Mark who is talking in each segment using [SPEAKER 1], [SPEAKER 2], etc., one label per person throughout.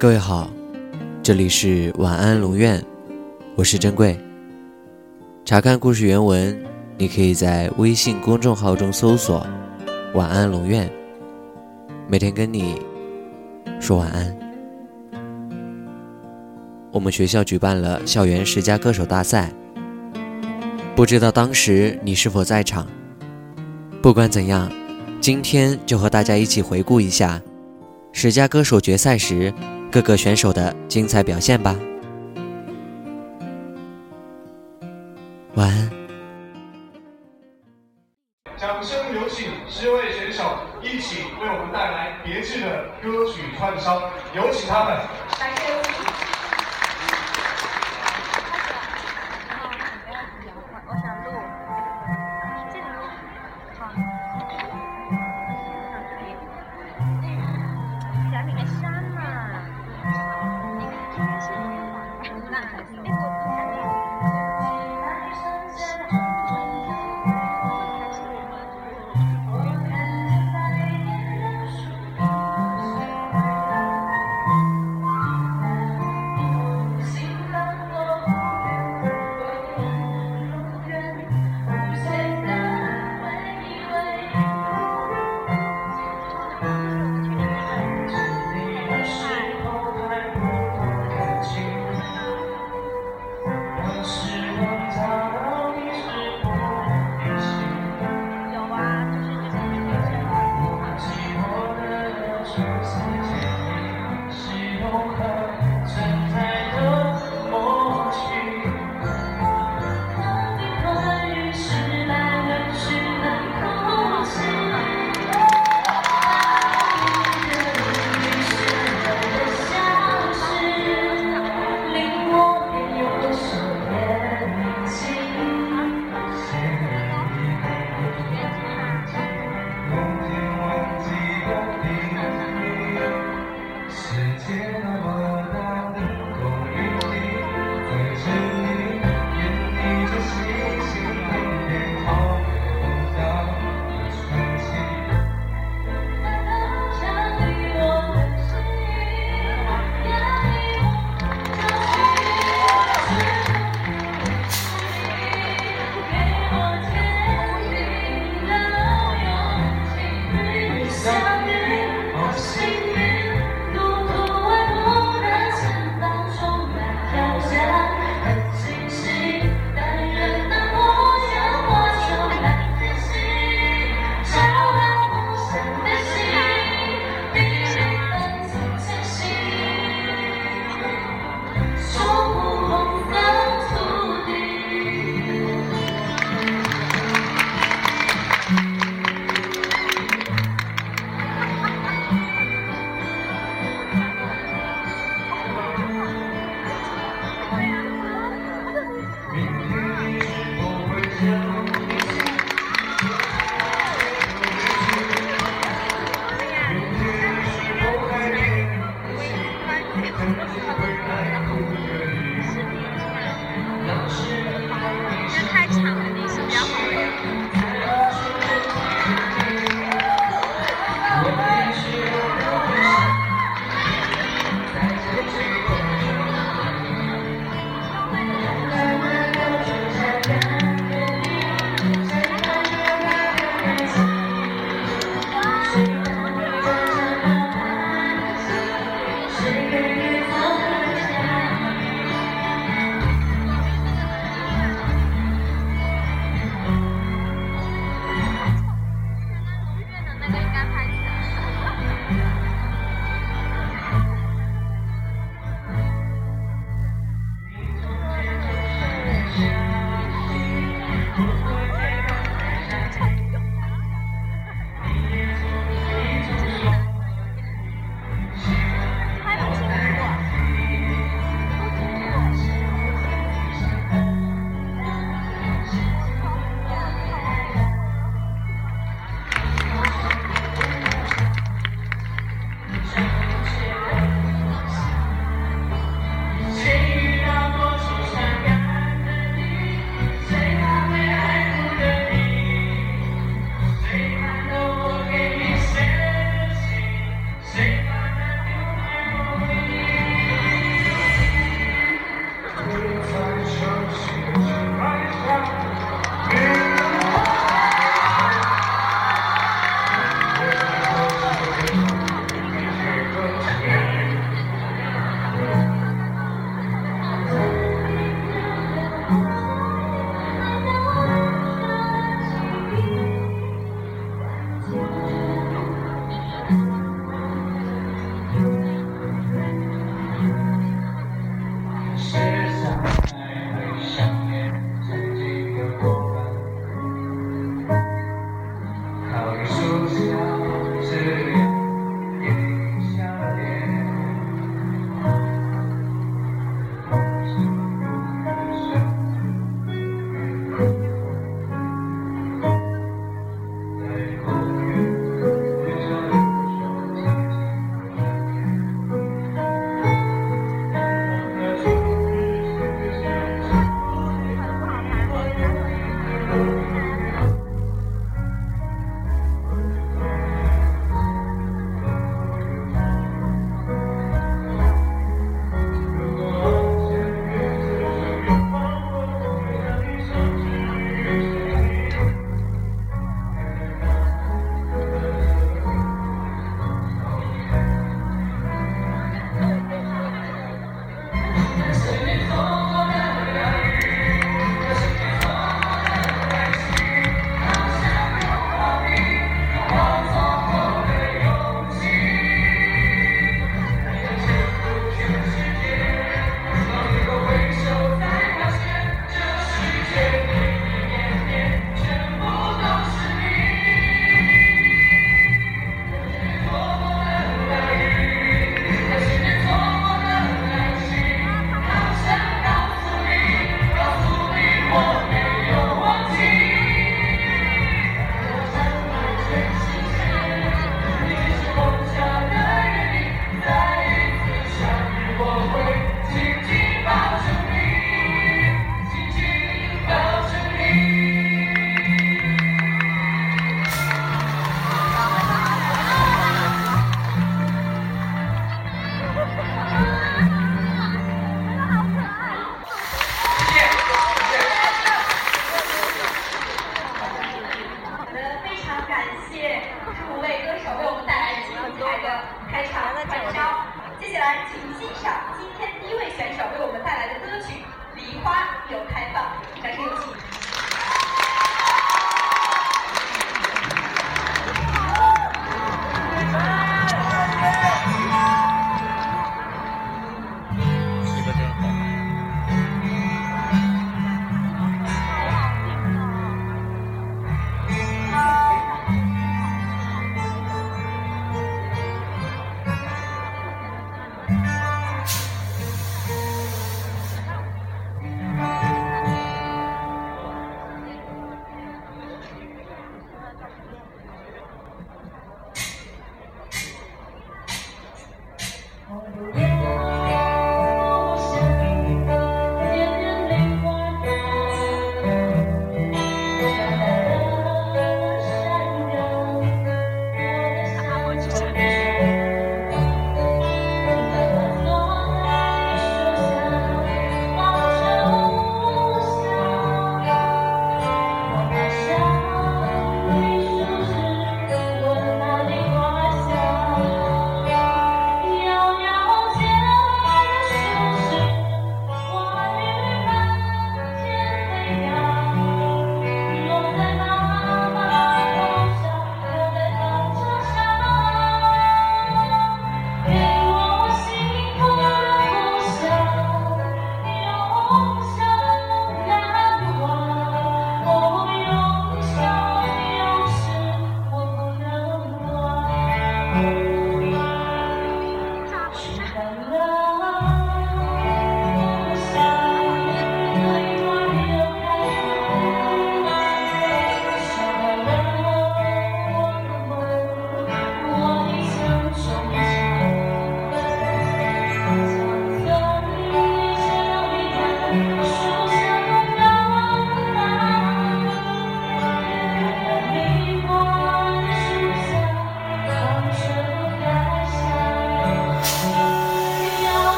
[SPEAKER 1] 各位好，这里是晚安龙院，我是珍贵。查看故事原文，你可以在微信公众号中搜索“晚安龙院”，每天跟你说晚安。我们学校举办了校园十佳歌手大赛，不知道当时你是否在场？不管怎样，今天就和大家一起回顾一下十佳歌手决赛时各个选手的精彩表现吧。晚安。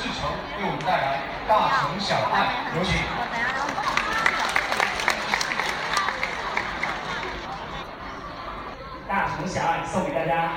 [SPEAKER 2] 志成为我们带来大城小爱有请
[SPEAKER 3] 大城小爱送给大家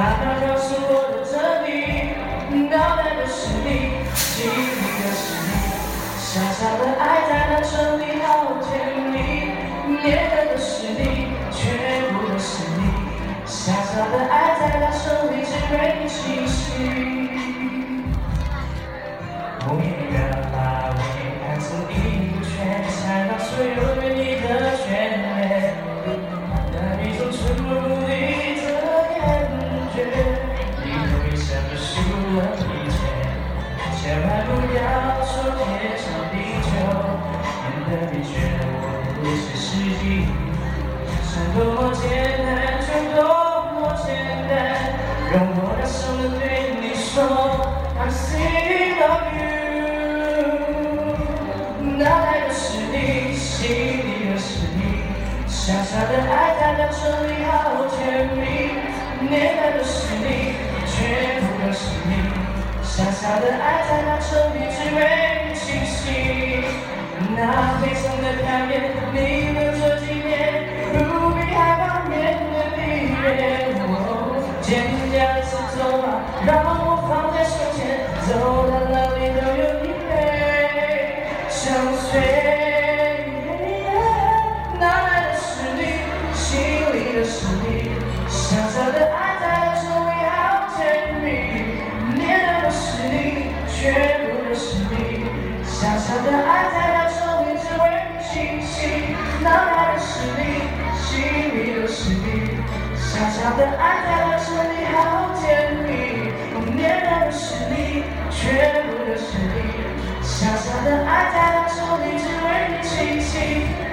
[SPEAKER 3] 慢慢告诉我的哲理，脑袋都是你，心里都是你，傻傻的爱在大城里好甜蜜，念的都是你，全部都是你，傻傻的爱在大城里，只为你倾心。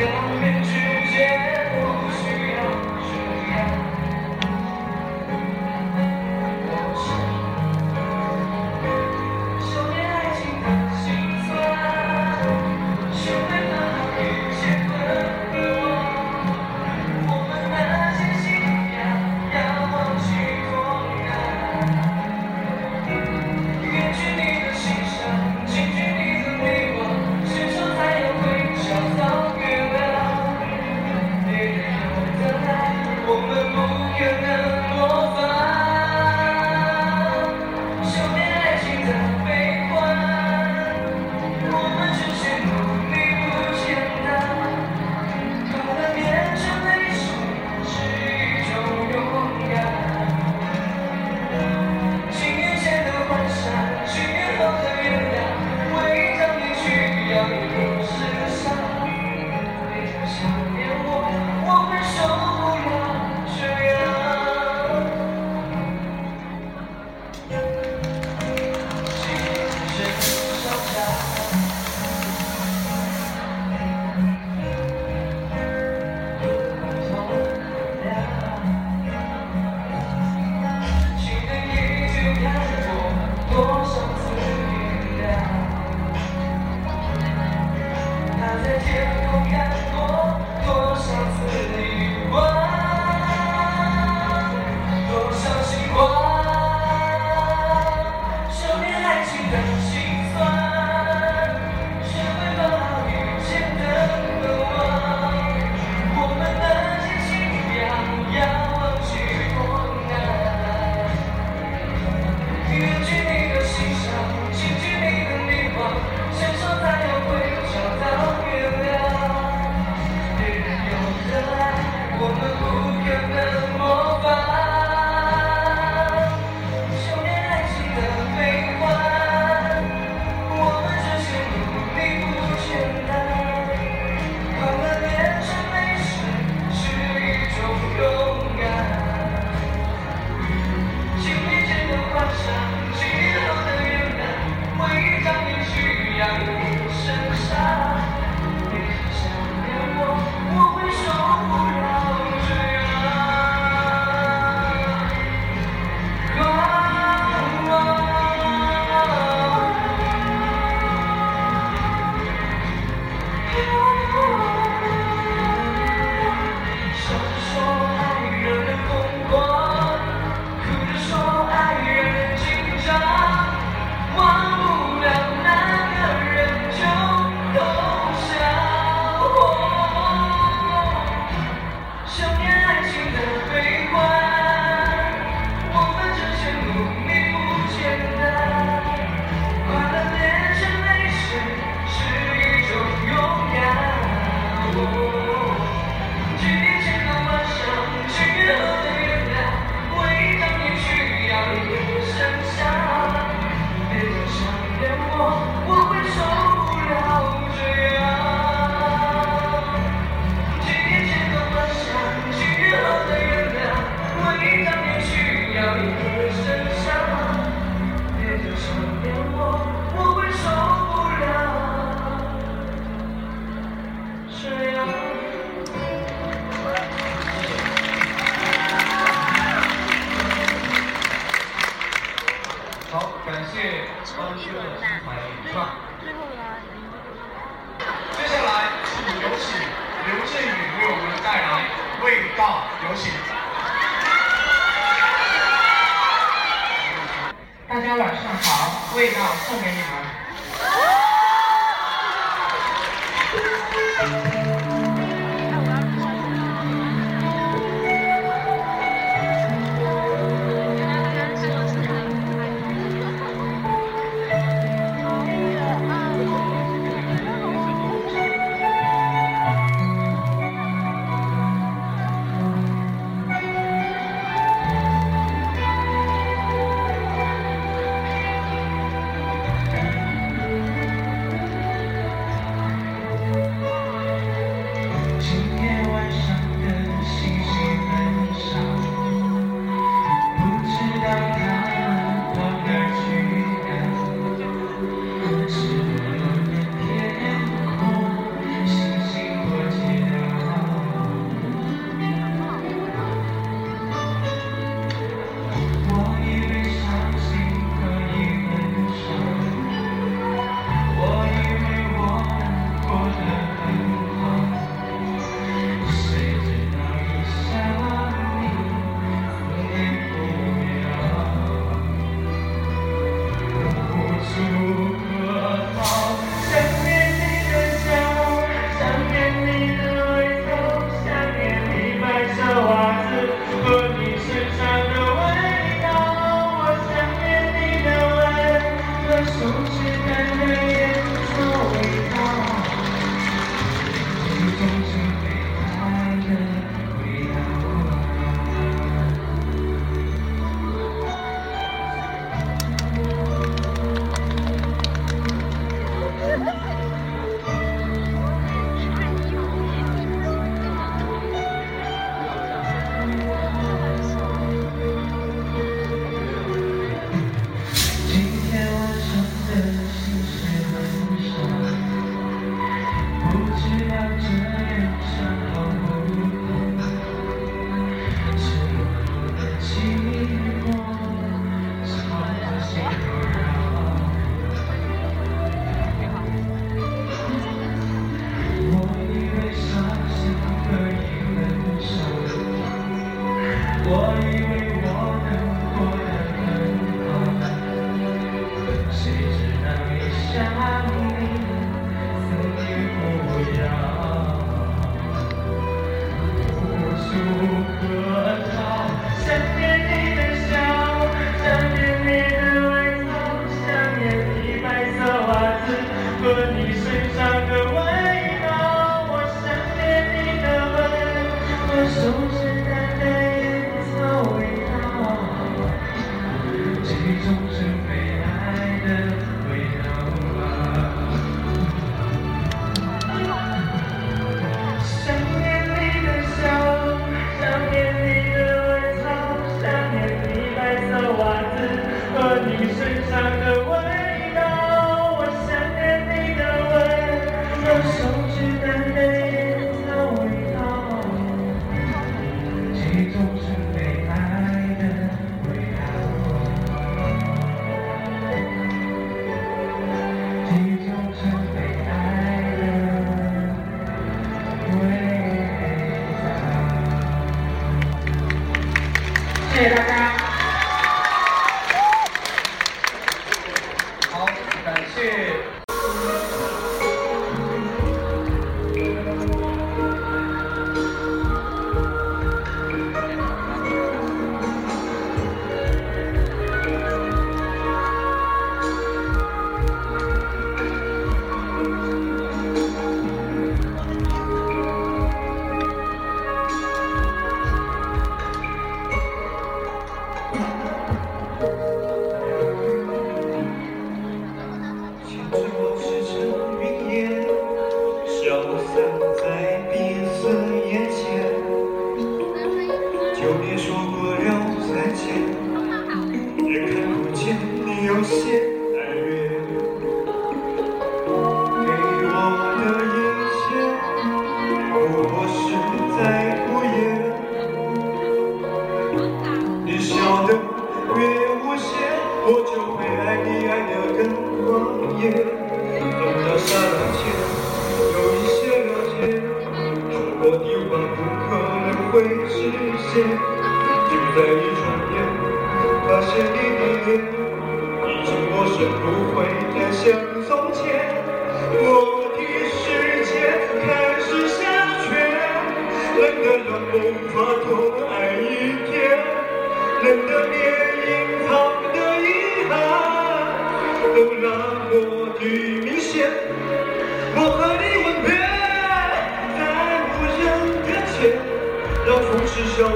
[SPEAKER 3] Eu pelo menos.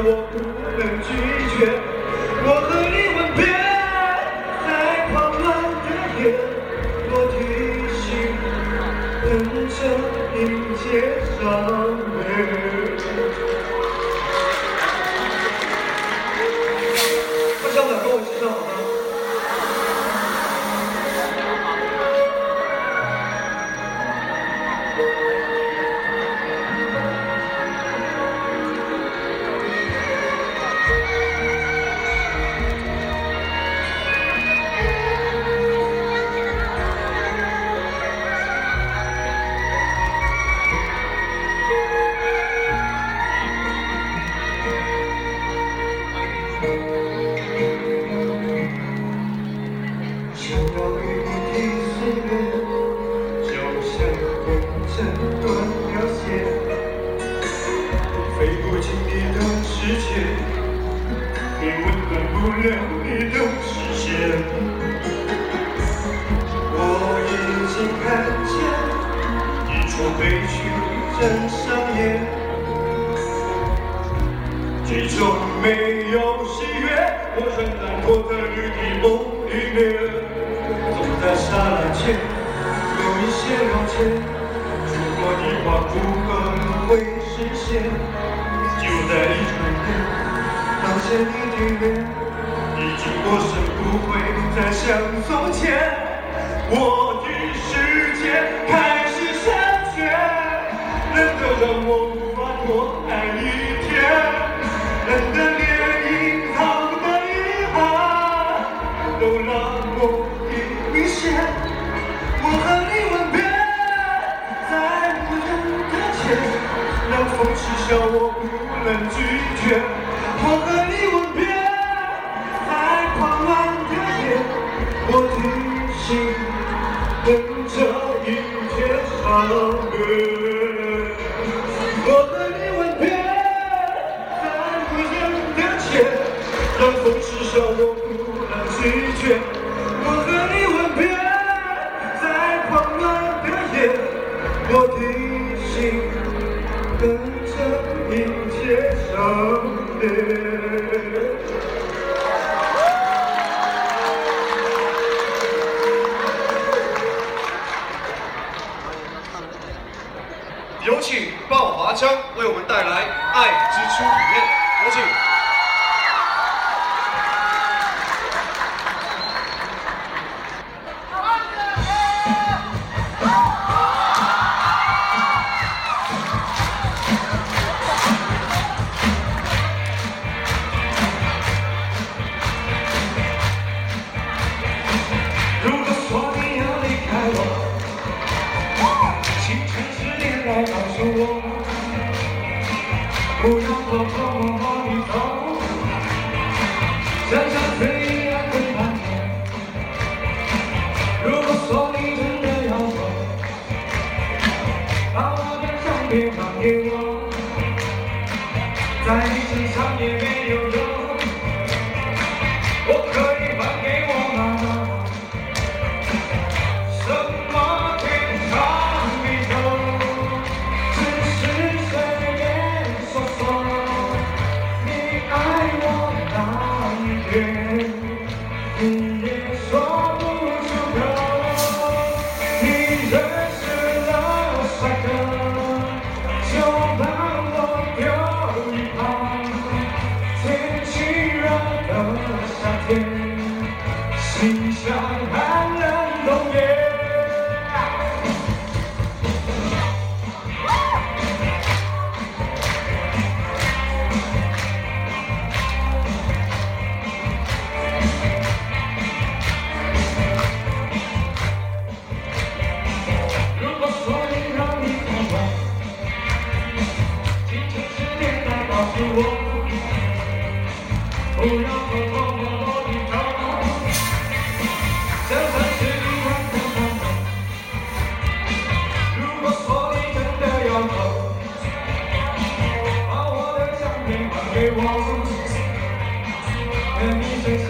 [SPEAKER 3] 我
[SPEAKER 2] 不能拒绝，我和你吻别，在狂乱的夜，我提醒，等着迎接伤悲。我的心跟着迎接伤悲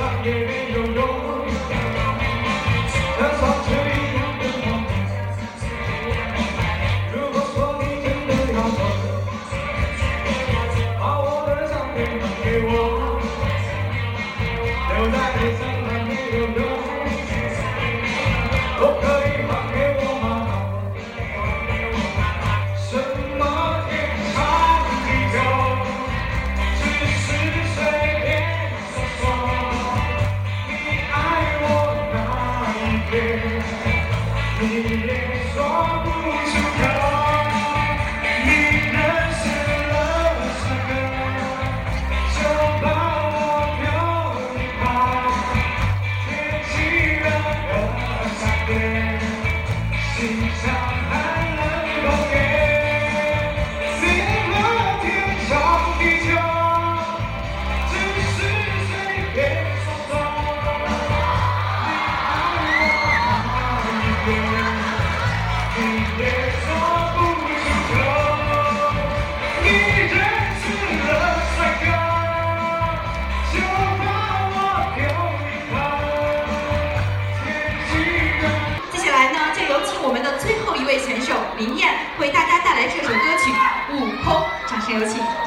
[SPEAKER 2] Fucking angel. 有请。